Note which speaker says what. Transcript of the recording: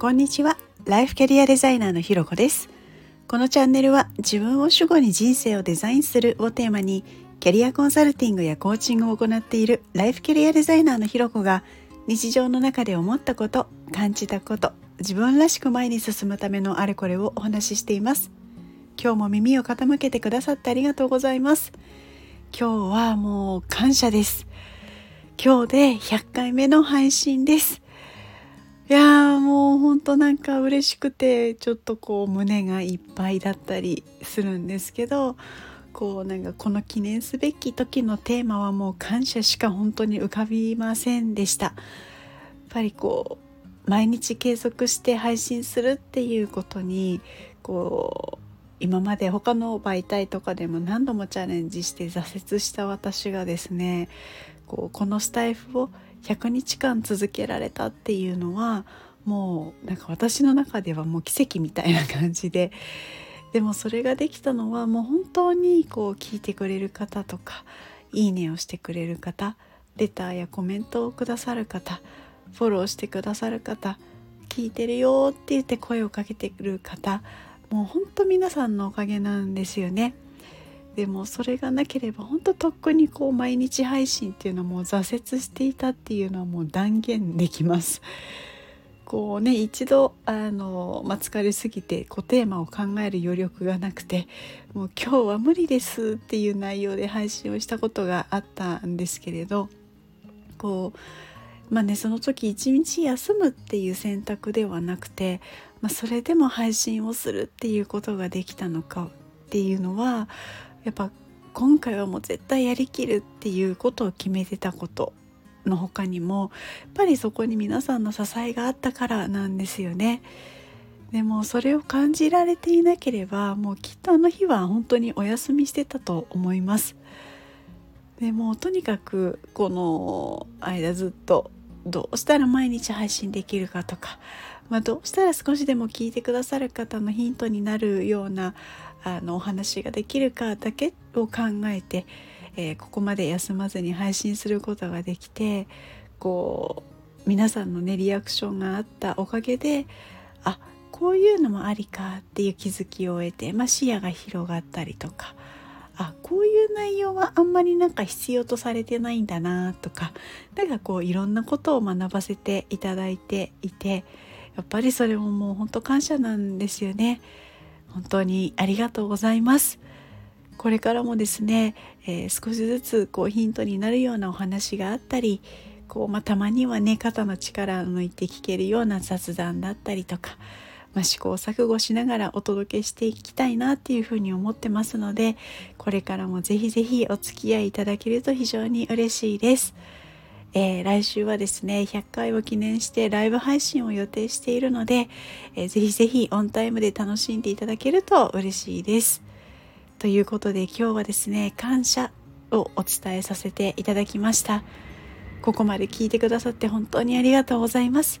Speaker 1: こんにちは。ライフキャリアデザイナーのひろこです。このチャンネルは自分を主語に人生をデザインするをテーマにキャリアコンサルティングやコーチングを行っているライフキャリアデザイナーのひろこが日常の中で思ったこと感じたこと自分らしく前に進むためのあれこれをお話ししています。今日も耳を傾けてくださってありがとうございます。今日はもう感謝です。今日で100回目の配信です。いやーもうほんとなんか嬉しくてちょっとこう胸がいっぱいだったりするんですけどこうなんかこの記念すべき時のテーマはもう感謝しか本当に浮かびませんでした。やっぱりこう毎日継続して配信するっていうことにこう今まで他の媒体とかでも何度もチャレンジして挫折した私がですねこうこのスタイフを100日間続けられたっていうのはもうなんか私の中ではもう奇跡みたいな感じで でもそれができたのはもう本当にこう聞いてくれる方とかいいねをしてくれる方レターやコメントをくださる方フォローしてくださる方聞いてるよって言って声をかけてくる方もう本当皆さんのおかげなんですよね。でもそれがなければ本当とっくにこう毎日配信っていうのはもう挫折していたっていうのはもう断言できます。こうね一度あの、まあ、疲れすぎてこうテーマを考える余力がなくてもう今日は無理ですっていう内容で配信をしたことがあったんですけれどこうまあねその時一日休むっていう選択ではなくて、まあ、それでも配信をするっていうことができたのかっていうのはやっぱ今回はもう絶対やりきるっていうことを決めてたことの他にもやっぱりそこに皆さんの支えがあったからなんですよね。でもそれを感じられていなければもうきっとあの日は本当にお休みしてたと思います。でもとにかくこの間ずっとどうしたら毎日配信できるかとか、まあ、どうしたら少しでも聞いてくださる方のヒントになるようなあのお話ができるかだけを考えて、えー、ここまで休まずに配信することができてこう皆さんのねリアクションがあったおかげであこういうのもありかっていう気づきを得て、まあ、視野が広がったりとかあこういう内容はあんまりなんか必要とされてないんだなとかなんかこういろんなことを学ばせていただいていてやっぱりそれももう本当感謝なんですよね。本当にありがとうございます。これからもですね、えー、少しずつこうヒントになるようなお話があったりこう、まあ、たまにはね肩の力を抜いて聞けるような雑談だったりとか、まあ、試行錯誤しながらお届けしていきたいなっていうふうに思ってますのでこれからもぜひぜひお付き合いいただけると非常に嬉しいです。えー、来週はですね100回を記念してライブ配信を予定しているので、えー、ぜひぜひオンタイムで楽しんでいただけると嬉しいです。ということで今日はですね感謝をお伝えさせていただきました。ここまで聞いてくださって本当にありがとうございます。